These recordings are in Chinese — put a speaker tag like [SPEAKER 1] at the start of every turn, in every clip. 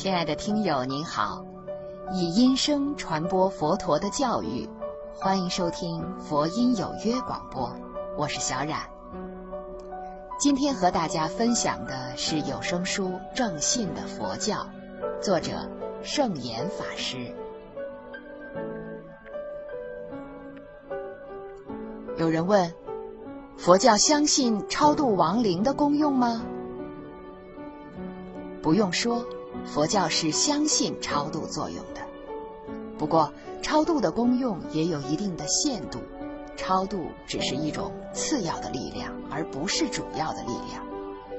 [SPEAKER 1] 亲爱的听友您好，以音声传播佛陀的教育，欢迎收听佛音有约广播，我是小冉。今天和大家分享的是有声书《正信的佛教》，作者圣严法师。有人问：佛教相信超度亡灵的功用吗？不用说，佛教是相信超度作用的。不过，超度的功用也有一定的限度，超度只是一种次要的力量，而不是主要的力量。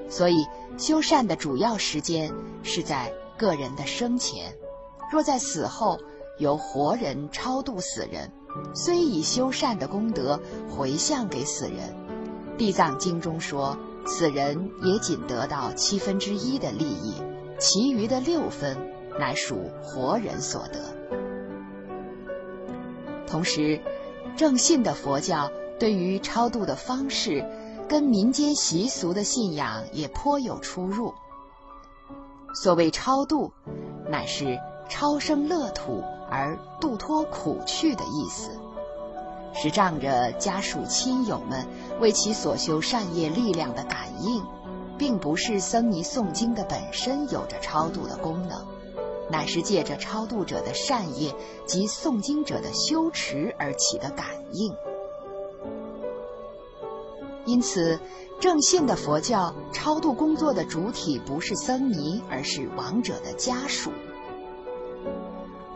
[SPEAKER 1] 所以，修善的主要时间是在个人的生前。若在死后，由活人超度死人，虽以修善的功德回向给死人，《地藏经》中说。死人也仅得到七分之一的利益，其余的六分乃属活人所得。同时，正信的佛教对于超度的方式，跟民间习俗的信仰也颇有出入。所谓超度，乃是超生乐土而度脱苦趣的意思。是仗着家属亲友们为其所修善业力量的感应，并不是僧尼诵经的本身有着超度的功能，乃是借着超度者的善业及诵经者的修持而起的感应。因此，正信的佛教超度工作的主体不是僧尼，而是亡者的家属。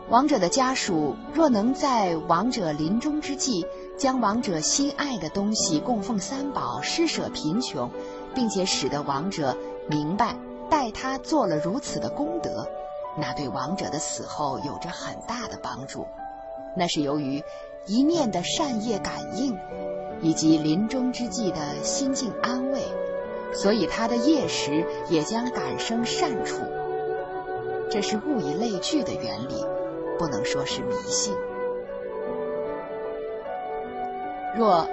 [SPEAKER 1] 亡者的家属若能在亡者临终之际，将亡者心爱的东西供奉三宝，施舍贫穷，并且使得亡者明白待他做了如此的功德，那对亡者的死后有着很大的帮助。那是由于一念的善业感应，以及临终之际的心境安慰，所以他的业时也将感生善处。这是物以类聚的原理。不能说是迷信。若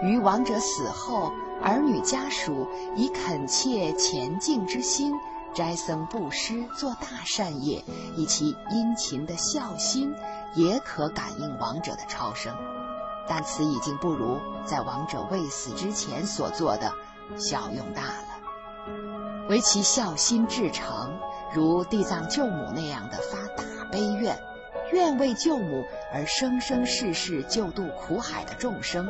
[SPEAKER 1] 于亡者死后，儿女家属以恳切虔敬之心斋僧布施，做大善业，以其殷勤的孝心，也可感应亡者的超生。但此已经不如在亡者未死之前所做的效用大了。唯其孝心至诚，如地藏救母那样的发大悲愿。愿为救母而生生世世救度苦海的众生，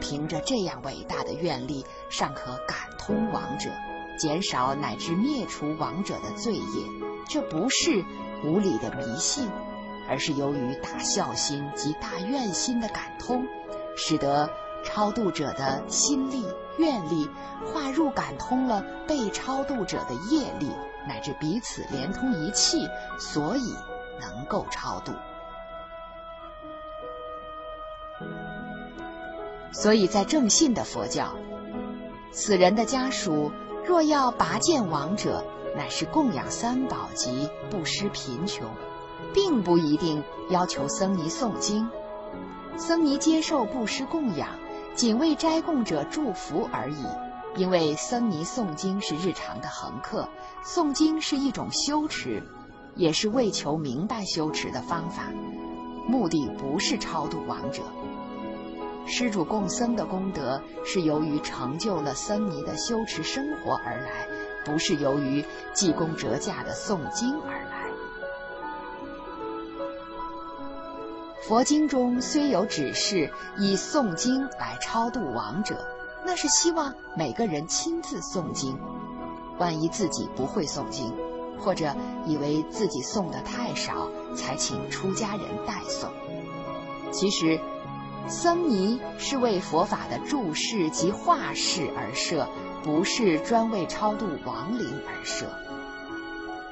[SPEAKER 1] 凭着这样伟大的愿力，尚可感通亡者，减少乃至灭除亡者的罪业。这不是无理的迷信，而是由于大孝心及大愿心的感通，使得超度者的心力、愿力化入感通了被超度者的业力，乃至彼此连通一气，所以。能够超度，所以在正信的佛教，死人的家属若要拔剑亡者，乃是供养三宝及布施贫穷，并不一定要求僧尼诵经。僧尼接受布施供养，仅为斋供者祝福而已。因为僧尼诵经是日常的恒课，诵经是一种修持。也是为求明白修持的方法，目的不是超度亡者。施主供僧的功德是由于成就了僧尼的修持生活而来，不是由于济公折价的诵经而来。佛经中虽有指示以诵经来超度亡者，那是希望每个人亲自诵经，万一自己不会诵经。或者以为自己诵的太少，才请出家人代送。其实，僧尼是为佛法的注释及化释而设，不是专为超度亡灵而设。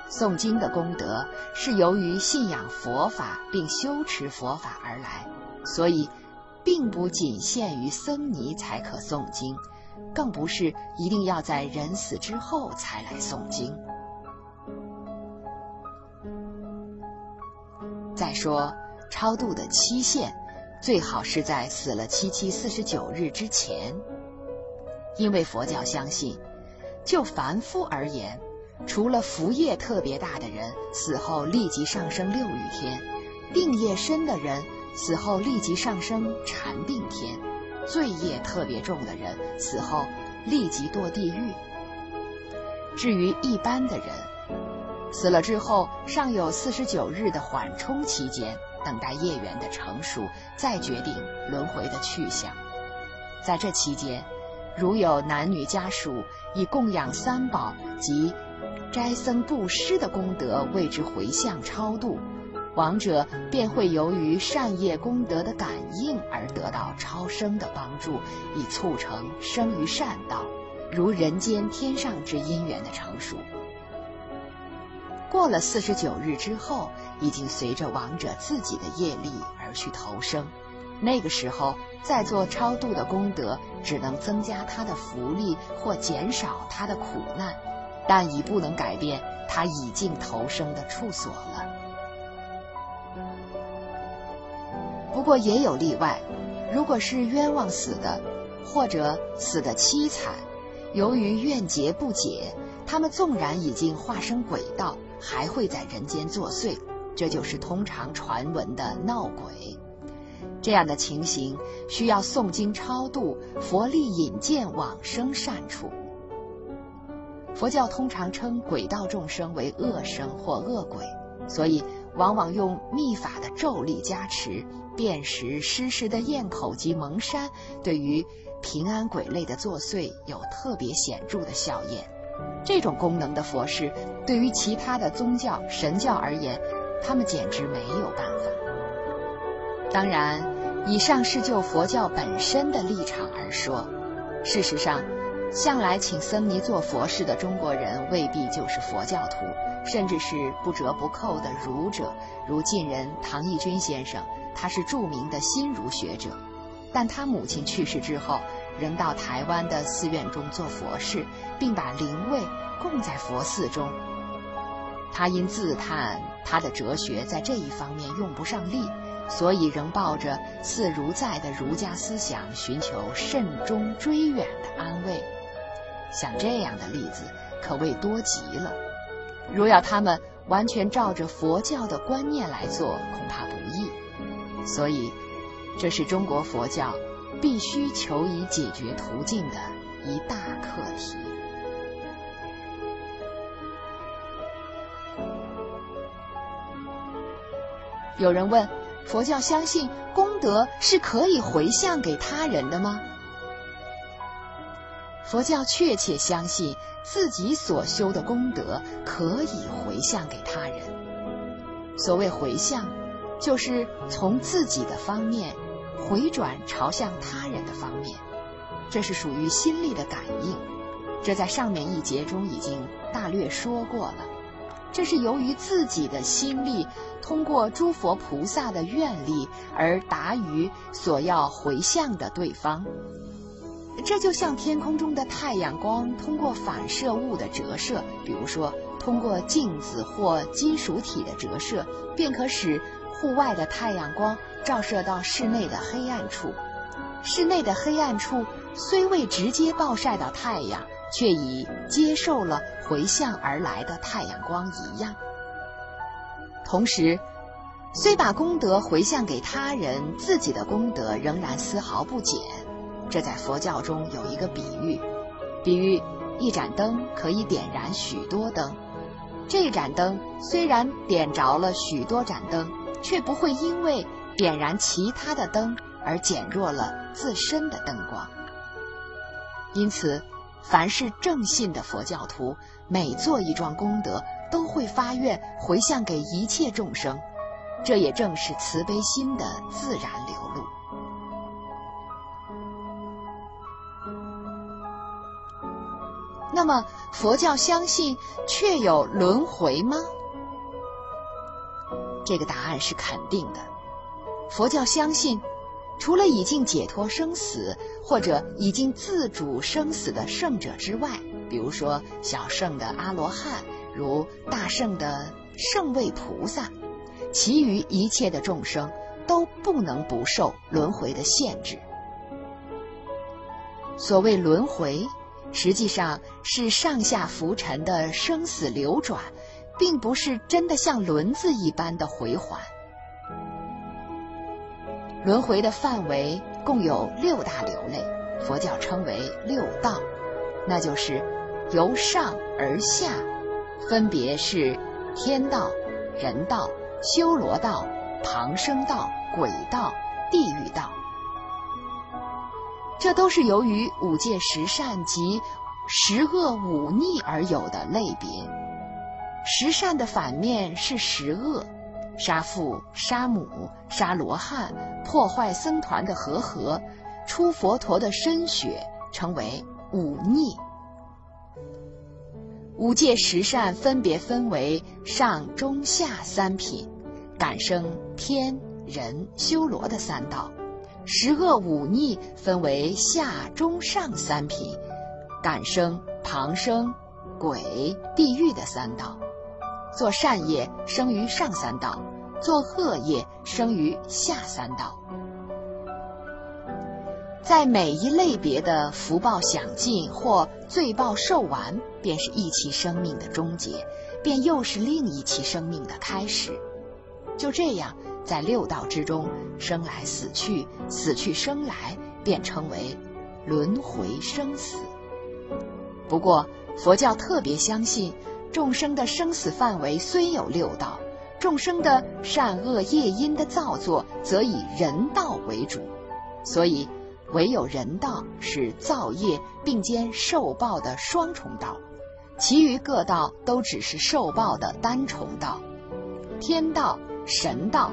[SPEAKER 1] 诵经的功德是由于信仰佛法并修持佛法而来，所以并不仅限于僧尼才可诵经，更不是一定要在人死之后才来诵经。再说，超度的期限最好是在死了七七四十九日之前，因为佛教相信，就凡夫而言，除了福业特别大的人，死后立即上升六欲天；定业深的人，死后立即上升禅定天；罪业特别重的人，死后立即堕地狱。至于一般的人，死了之后尚有四十九日的缓冲期间，等待业缘的成熟，再决定轮回的去向。在这期间，如有男女家属以供养三宝及斋僧布施的功德为之回向超度，亡者便会由于善业功德的感应而得到超生的帮助，以促成生于善道，如人间天上之因缘的成熟。过了四十九日之后，已经随着亡者自己的业力而去投生，那个时候再做超度的功德，只能增加他的福利或减少他的苦难。但已不能改变他已经投生的处所了。不过也有例外，如果是冤枉死的，或者死的凄惨，由于怨结不解，他们纵然已经化身鬼道，还会在人间作祟，这就是通常传闻的闹鬼。这样的情形需要诵经超度，佛力引荐往生善处。佛教通常称鬼道众生为恶生或恶鬼，所以往往用秘法的咒力加持，辨识施施的咽口及蒙山，对于平安鬼类的作祟有特别显著的效验。这种功能的佛事，对于其他的宗教神教而言，他们简直没有办法。当然，以上是就佛教本身的立场而说，事实上。向来请僧尼做佛事的中国人未必就是佛教徒，甚至是不折不扣的儒者，如近人唐义军先生，他是著名的新儒学者，但他母亲去世之后，仍到台湾的寺院中做佛事，并把灵位供在佛寺中。他因自叹他的哲学在这一方面用不上力，所以仍抱着似如在的儒家思想，寻求慎终追远的安慰。像这样的例子可谓多极了。如要他们完全照着佛教的观念来做，恐怕不易。所以，这是中国佛教必须求以解决途径的一大课题。有人问：佛教相信功德是可以回向给他人的吗？佛教确切相信自己所修的功德可以回向给他人。所谓回向，就是从自己的方面回转朝向他人的方面，这是属于心力的感应。这在上面一节中已经大略说过了。这是由于自己的心力通过诸佛菩萨的愿力而达于所要回向的对方。这就像天空中的太阳光通过反射物的折射，比如说通过镜子或金属体的折射，便可使户外的太阳光照射到室内的黑暗处。室内的黑暗处虽未直接暴晒到太阳，却已接受了回向而来的太阳光一样。同时，虽把功德回向给他人，自己的功德仍然丝毫不减。这在佛教中有一个比喻，比喻一盏灯可以点燃许多灯。这盏灯虽然点着了许多盏灯，却不会因为点燃其他的灯而减弱了自身的灯光。因此，凡是正信的佛教徒，每做一桩功德，都会发愿回向给一切众生。这也正是慈悲心的自然流露。那么，佛教相信确有轮回吗？这个答案是肯定的。佛教相信，除了已经解脱生死或者已经自主生死的圣者之外，比如说小圣的阿罗汉，如大圣的圣位菩萨，其余一切的众生都不能不受轮回的限制。所谓轮回。实际上是上下浮沉的生死流转，并不是真的像轮子一般的回环。轮回的范围共有六大流类，佛教称为六道，那就是由上而下，分别是天道、人道、修罗道、旁生道、鬼道、地狱道。这都是由于五戒十善及十恶五逆而有的类别。十善的反面是十恶，杀父、杀母、杀罗汉、破坏僧团的和合、出佛陀的身血，称为五逆。五戒十善分别分为上、中、下三品，感生天、人、修罗的三道。十恶五逆分为下中上三品，感生、旁生、鬼、地狱的三道。做善业生于上三道，做恶业生于下三道。在每一类别的福报享尽或罪报受完，便是一期生命的终结，便又是另一期生命的开始。就这样。在六道之中，生来死去，死去生来，便称为轮回生死。不过，佛教特别相信，众生的生死范围虽有六道，众生的善恶业因的造作则以人道为主，所以唯有人道是造业并兼受报的双重道，其余各道都只是受报的单重道。天道、神道。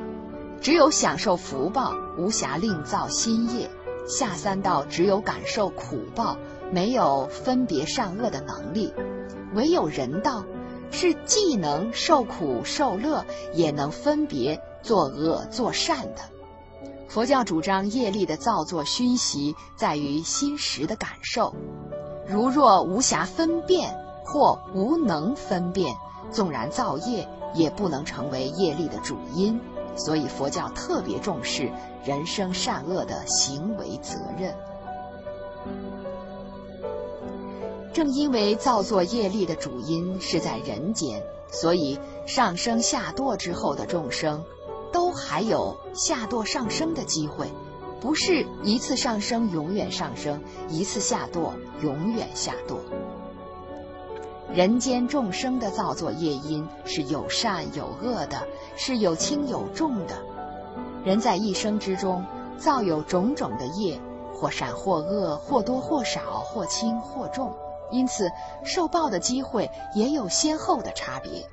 [SPEAKER 1] 只有享受福报，无暇另造新业；下三道只有感受苦报，没有分别善恶的能力；唯有人道，是既能受苦受乐，也能分别作恶作善的。佛教主张业力的造作熏习在于心识的感受，如若无暇分辨或无能分辨，纵然造业，也不能成为业力的主因。所以佛教特别重视人生善恶的行为责任。正因为造作业力的主因是在人间，所以上升下堕之后的众生，都还有下堕上升的机会，不是一次上升永远上升，一次下堕永远下堕。人间众生的造作业因是有善有恶的，是有轻有重的。人在一生之中造有种种的业，或善或恶，或多或少，或轻或重，因此受报的机会也有先后的差别。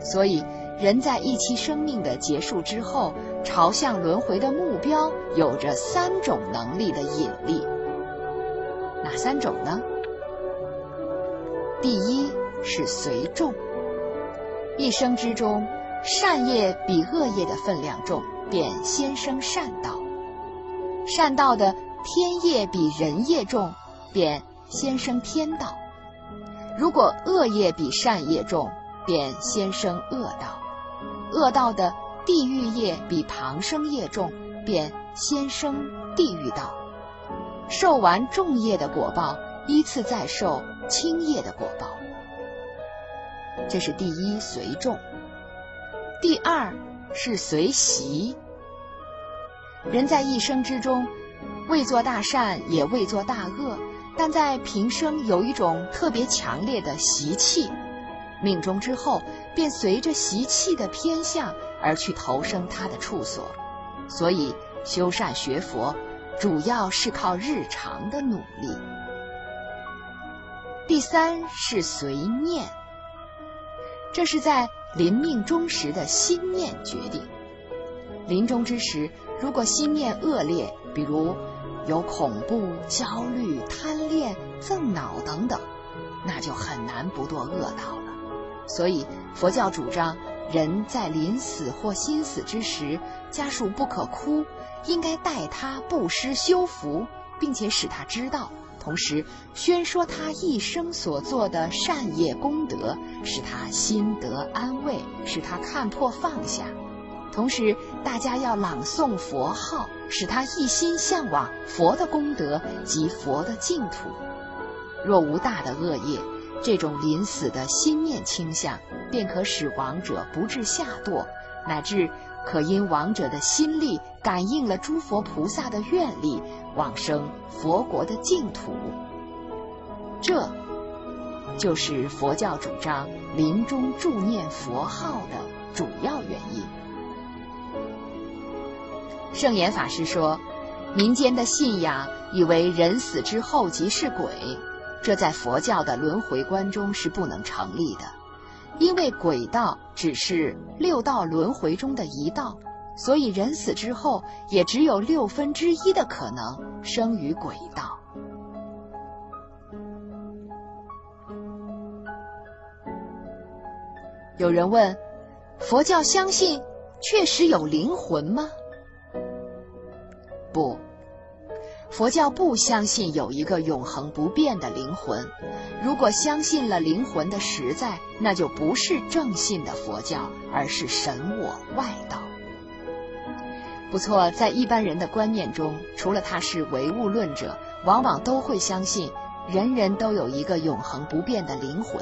[SPEAKER 1] 所以，人在一期生命的结束之后，朝向轮回的目标有着三种能力的引力。哪三种呢？第一是随众，一生之中，善业比恶业的分量重，便先生善道；善道的天业比人业重，便先生天道；如果恶业比善业重，便先生恶道；恶道的地狱业比旁生业重，便先生地狱道。受完重业的果报。依次再受轻业的果报，这是第一随众。第二是随习。人在一生之中，未做大善，也未做大恶，但在平生有一种特别强烈的习气，命中之后便随着习气的偏向而去投生他的处所。所以修善学佛，主要是靠日常的努力。第三是随念，这是在临命终时的心念决定。临终之时，如果心念恶劣，比如有恐怖、焦虑、贪恋、憎恼等等，那就很难不堕恶道了。所以佛教主张，人在临死或心死之时，家属不可哭，应该代他布施修福，并且使他知道。同时宣说他一生所做的善业功德，使他心得安慰，使他看破放下。同时，大家要朗诵佛号，使他一心向往佛的功德及佛的净土。若无大的恶业，这种临死的心念倾向，便可使亡者不致下堕，乃至可因亡者的心力感应了诸佛菩萨的愿力，往生佛国的净土。这，就是佛教主张临终助念佛号的主要原因。圣严法师说，民间的信仰以为人死之后即是鬼。这在佛教的轮回观中是不能成立的，因为鬼道只是六道轮回中的一道，所以人死之后也只有六分之一的可能生于鬼道。有人问：佛教相信确实有灵魂吗？不。佛教不相信有一个永恒不变的灵魂。如果相信了灵魂的实在，那就不是正信的佛教，而是神我外道。不错，在一般人的观念中，除了他是唯物论者，往往都会相信人人都有一个永恒不变的灵魂。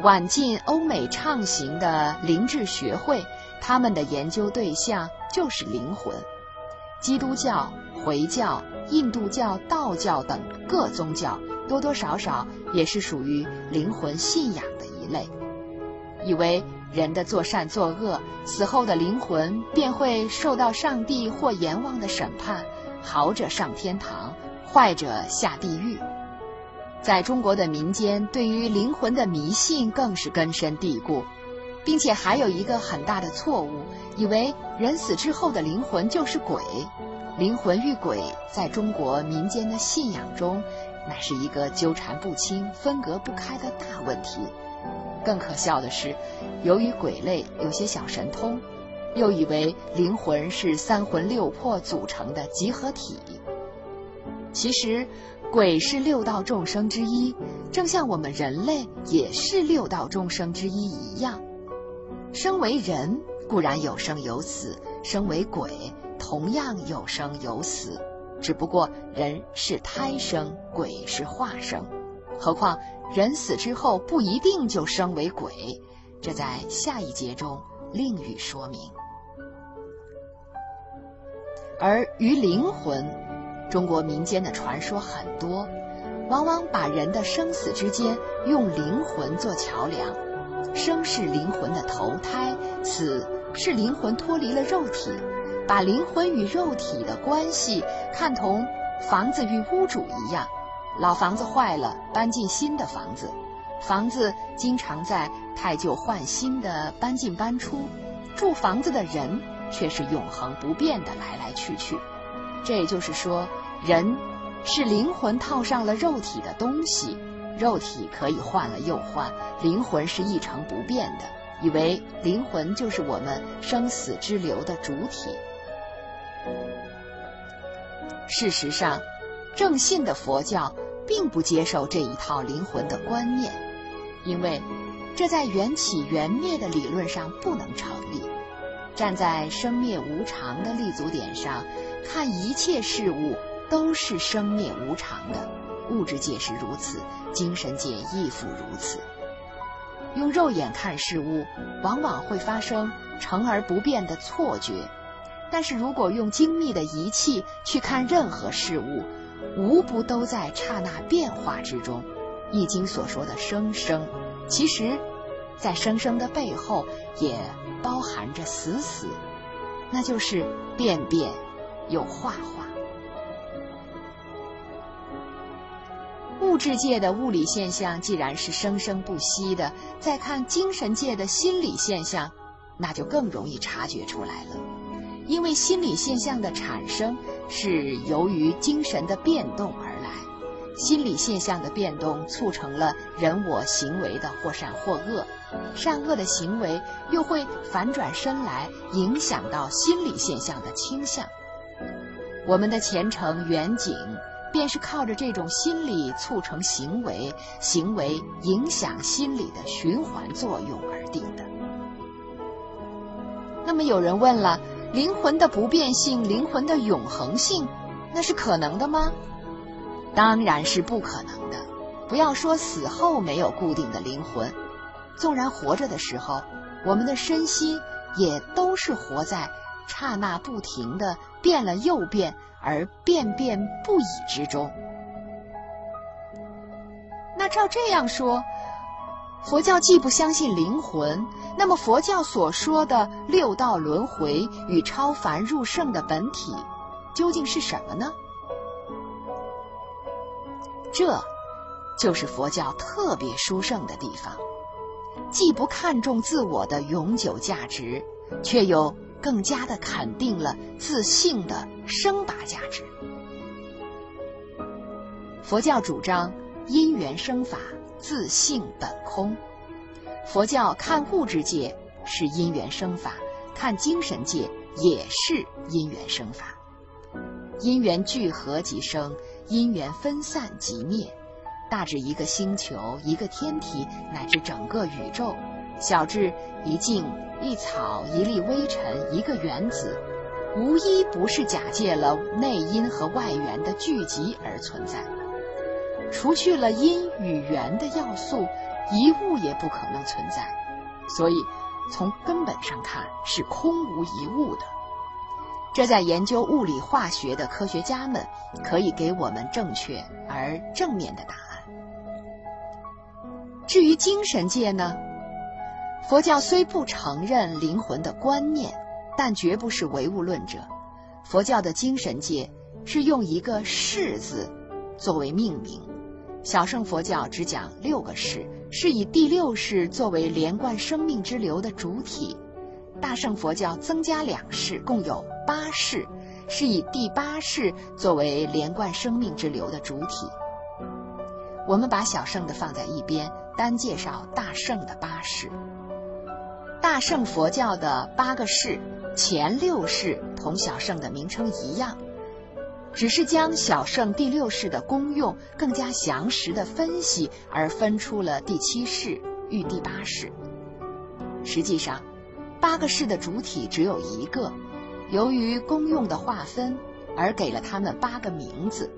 [SPEAKER 1] 晚近欧美畅行的灵智学会，他们的研究对象就是灵魂。基督教。回教、印度教、道教等各宗教，多多少少也是属于灵魂信仰的一类，以为人的作善作恶，死后的灵魂便会受到上帝或阎王的审判，好者上天堂，坏者下地狱。在中国的民间，对于灵魂的迷信更是根深蒂固，并且还有一个很大的错误，以为人死之后的灵魂就是鬼。灵魂与鬼在中国民间的信仰中，乃是一个纠缠不清、分隔不开的大问题。更可笑的是，由于鬼类有些小神通，又以为灵魂是三魂六魄组成的集合体。其实，鬼是六道众生之一，正像我们人类也是六道众生之一一样。生为人固然有生有死，生为鬼。同样有生有死，只不过人是胎生，鬼是化生。何况人死之后不一定就生为鬼，这在下一节中另予说明。而于灵魂，中国民间的传说很多，往往把人的生死之间用灵魂做桥梁。生是灵魂的投胎，死是灵魂脱离了肉体。把灵魂与肉体的关系看同房子与屋主一样，老房子坏了，搬进新的房子；房子经常在太旧换新的搬进搬出，住房子的人却是永恒不变的来来去去。这也就是说，人是灵魂套上了肉体的东西，肉体可以换了又换，灵魂是一成不变的。以为灵魂就是我们生死之流的主体。事实上，正信的佛教并不接受这一套灵魂的观念，因为这在缘起缘灭的理论上不能成立。站在生灭无常的立足点上，看一切事物都是生灭无常的，物质界是如此，精神界亦复如此。用肉眼看事物，往往会发生成而不变的错觉。但是如果用精密的仪器去看任何事物，无不都在刹那变化之中。《易经》所说的“生生”，其实，在“生生”的背后也包含着“死死”，那就是变变又化化。物质界的物理现象既然是生生不息的，再看精神界的心理现象，那就更容易察觉出来了。因为心理现象的产生是由于精神的变动而来，心理现象的变动促成了人我行为的或善或恶，善恶的行为又会反转身来影响到心理现象的倾向。我们的前程远景，便是靠着这种心理促成行为，行为影响心理的循环作用而定的。那么有人问了。灵魂的不变性，灵魂的永恒性，那是可能的吗？当然是不可能的。不要说死后没有固定的灵魂，纵然活着的时候，我们的身心也都是活在刹那不停的变了又变而变变不已之中。那照这样说，佛教既不相信灵魂，那么佛教所说的六道轮回与超凡入圣的本体，究竟是什么呢？这，就是佛教特别殊胜的地方，既不看重自我的永久价值，却又更加的肯定了自性的生拔价值。佛教主张。因缘生法，自性本空。佛教看物质界是因缘生法，看精神界也是因缘生法。因缘聚合即生，因缘分散即灭。大致一个星球、一个天体，乃至整个宇宙；小至一茎、一草、一粒微尘、一个原子，无一不是假借了内因和外缘的聚集而存在。除去了因与缘的要素，一物也不可能存在。所以，从根本上看是空无一物的。这在研究物理化学的科学家们可以给我们正确而正面的答案。至于精神界呢？佛教虽不承认灵魂的观念，但绝不是唯物论者。佛教的精神界是用一个“世”字作为命名。小乘佛教只讲六个世，是以第六世作为连贯生命之流的主体；大乘佛教增加两世，共有八世，是以第八世作为连贯生命之流的主体。我们把小乘的放在一边，单介绍大乘的八世。大圣佛教的八个世，前六世同小圣的名称一样。只是将小圣第六世的功用更加详实的分析，而分出了第七世与第八世。实际上，八个世的主体只有一个，由于功用的划分而给了他们八个名字。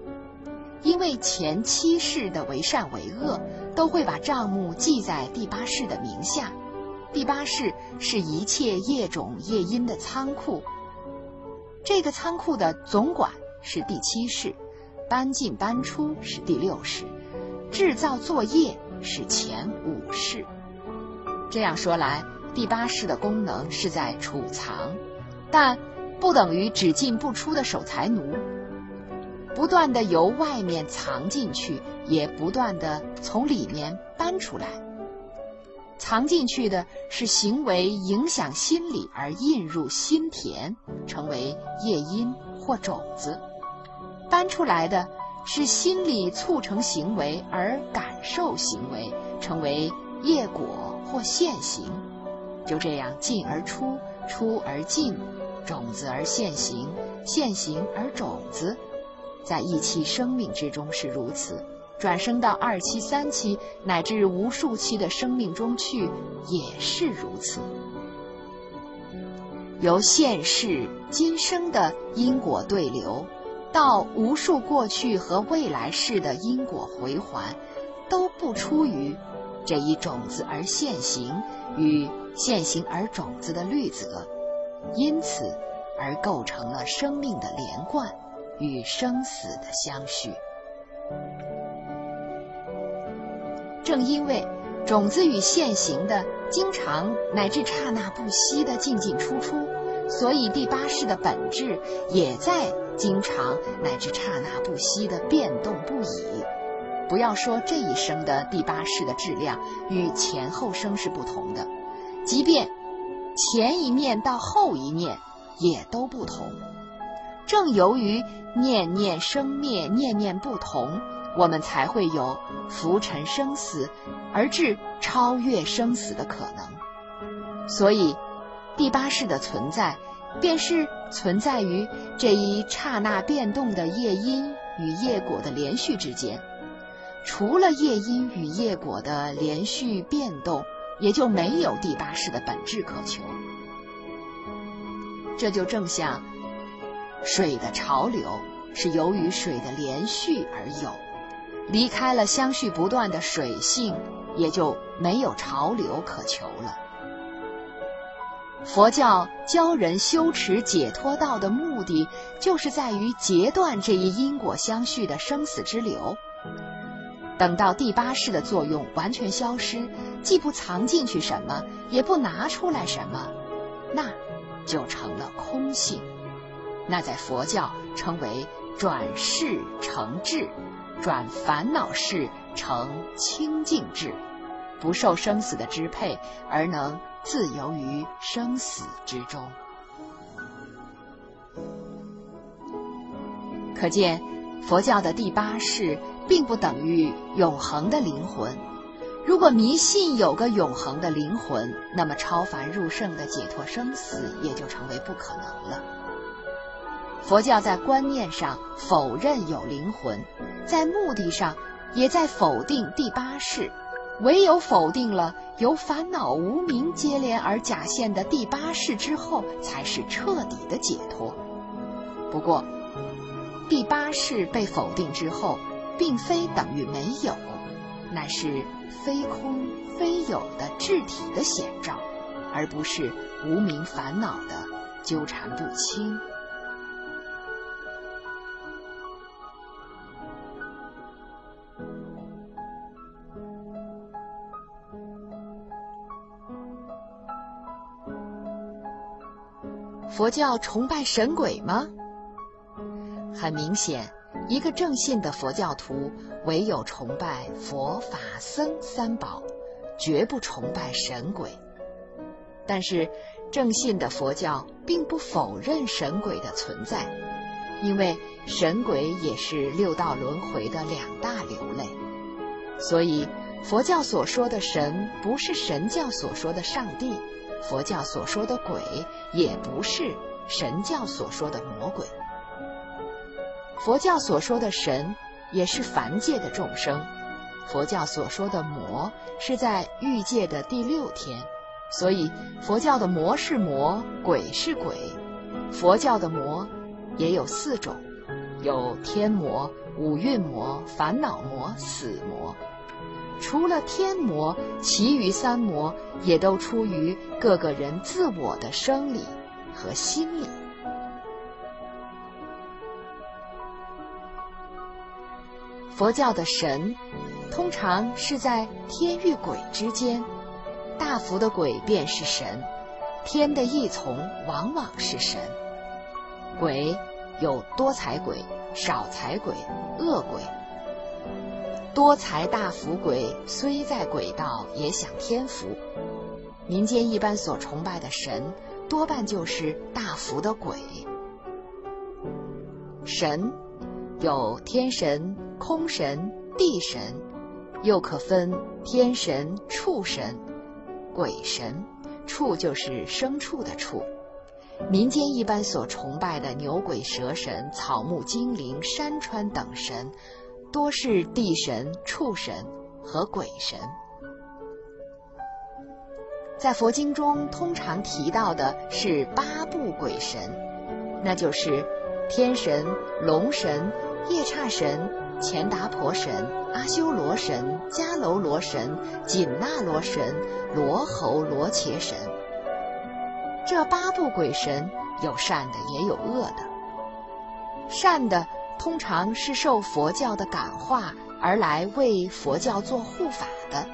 [SPEAKER 1] 因为前七世的为善为恶，都会把账目记在第八世的名下。第八世是一切业种业因的仓库，这个仓库的总管。是第七世，搬进搬出是第六世，制造作业是前五世。这样说来，第八世的功能是在储藏，但不等于只进不出的守财奴，不断的由外面藏进去，也不断的从里面搬出来。藏进去的是行为影响心理而印入心田，成为业因或种子。搬出来的是心理促成行为而感受行为，成为业果或现行。就这样进而出，出而进，种子而现行，现行而种子，在一期生命之中是如此，转生到二期、三期乃至无数期的生命中去也是如此。由现世今生的因果对流。到无数过去和未来世的因果回环，都不出于这一种子而现行与现行而种子的律则，因此而构成了生命的连贯与生死的相续。正因为种子与现行的经常乃至刹那不息的进进出出，所以第八世的本质也在。经常乃至刹那不息的变动不已，不要说这一生的第八世的质量与前后生是不同的，即便前一念到后一念也都不同。正由于念念生灭、念念不同，我们才会有浮沉生死而至超越生死的可能。所以，第八世的存在。便是存在于这一刹那变动的业因与业果的连续之间，除了业因与业果的连续变动，也就没有第八世的本质可求。这就正像水的潮流是由于水的连续而有离开了相续不断的水性，也就没有潮流可求了。佛教教人修持解脱道的目的，就是在于截断这一因果相续的生死之流。等到第八识的作用完全消失，既不藏进去什么，也不拿出来什么，那就成了空性。那在佛教称为转世成智，转烦恼世成清净智，不受生死的支配，而能自由于生死之中。可见，佛教的第八世。并不等于永恒的灵魂。如果迷信有个永恒的灵魂，那么超凡入圣的解脱生死也就成为不可能了。佛教在观念上否认有灵魂，在目的上也在否定第八世。唯有否定了由烦恼无明接连而假现的第八世之后，才是彻底的解脱。不过，第八世被否定之后。并非等于没有，乃是非空非有的质体的显照，而不是无名烦恼的纠缠不清。佛教崇拜神鬼吗？很明显。一个正信的佛教徒，唯有崇拜佛法僧三宝，绝不崇拜神鬼。但是，正信的佛教并不否认神鬼的存在，因为神鬼也是六道轮回的两大流类。所以，佛教所说的神，不是神教所说的上帝；佛教所说的鬼，也不是神教所说的魔鬼。佛教所说的神，也是凡界的众生；佛教所说的魔，是在欲界的第六天。所以，佛教的魔是魔，鬼是鬼。佛教的魔也有四种：有天魔、五蕴魔、烦恼魔、死魔。除了天魔，其余三魔也都出于各个人自我的生理和心理。佛教的神，通常是在天与鬼之间，大福的鬼便是神，天的异从往往是神。鬼有多财鬼、少财鬼、恶鬼。多财大福鬼虽在鬼道，也享天福。民间一般所崇拜的神，多半就是大福的鬼。神有天神。空神、地神，又可分天神、畜神、鬼神。畜就是牲畜的畜。民间一般所崇拜的牛鬼蛇神、草木精灵、山川等神，多是地神、畜神和鬼神。在佛经中，通常提到的是八部鬼神，那就是天神、龙神、夜叉神。钱达婆神、阿修罗神、迦楼罗神、紧那罗神、罗侯罗伽神，这八部鬼神有善的，也有恶的。善的通常是受佛教的感化而来为佛教做护法的，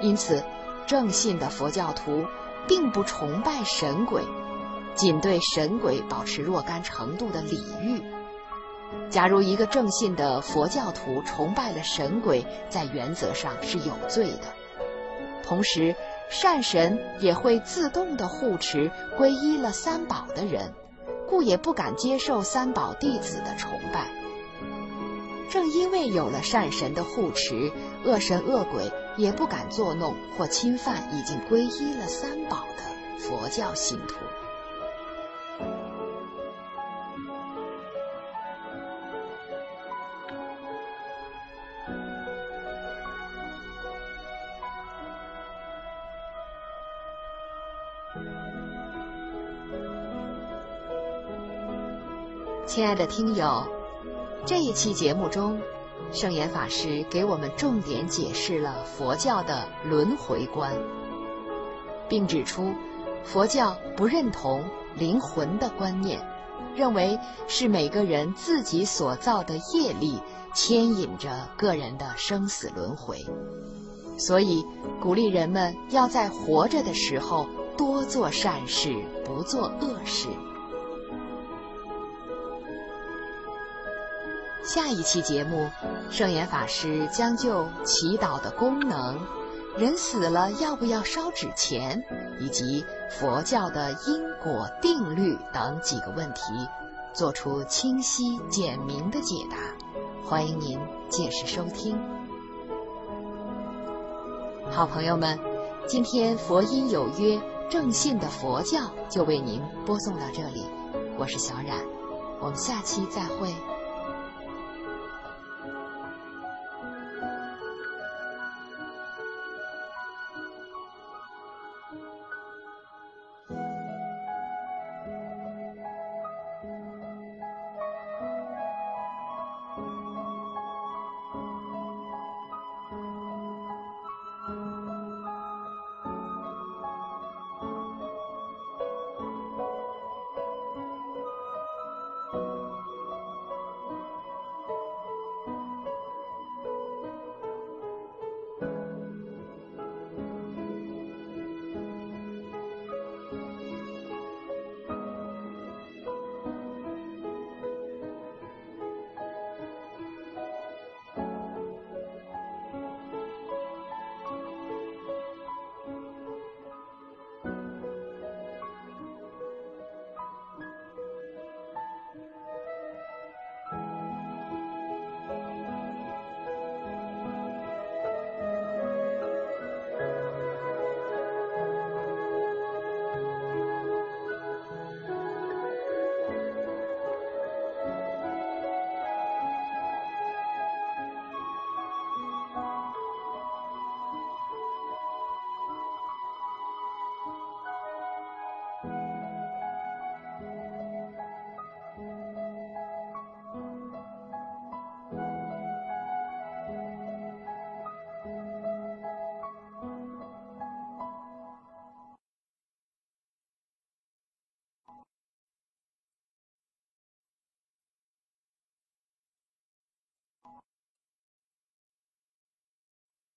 [SPEAKER 1] 因此正信的佛教徒并不崇拜神鬼，仅对神鬼保持若干程度的礼遇。假如一个正信的佛教徒崇拜了神鬼，在原则上是有罪的。同时，善神也会自动的护持皈依了三宝的人，故也不敢接受三宝弟子的崇拜。正因为有了善神的护持，恶神恶鬼也不敢作弄或侵犯已经皈依了三宝的佛教信徒。亲爱的听友，这一期节目中，圣严法师给我们重点解释了佛教的轮回观，并指出，佛教不认同灵魂的观念，认为是每个人自己所造的业力牵引着个人的生死轮回，所以鼓励人们要在活着的时候多做善事，不做恶事。下一期节目，圣严法师将就祈祷的功能、人死了要不要烧纸钱，以及佛教的因果定律等几个问题，做出清晰简明的解答。欢迎您届时收听。好朋友们，今天佛音有约正信的佛教就为您播送到这里，我是小冉，我们下期再会。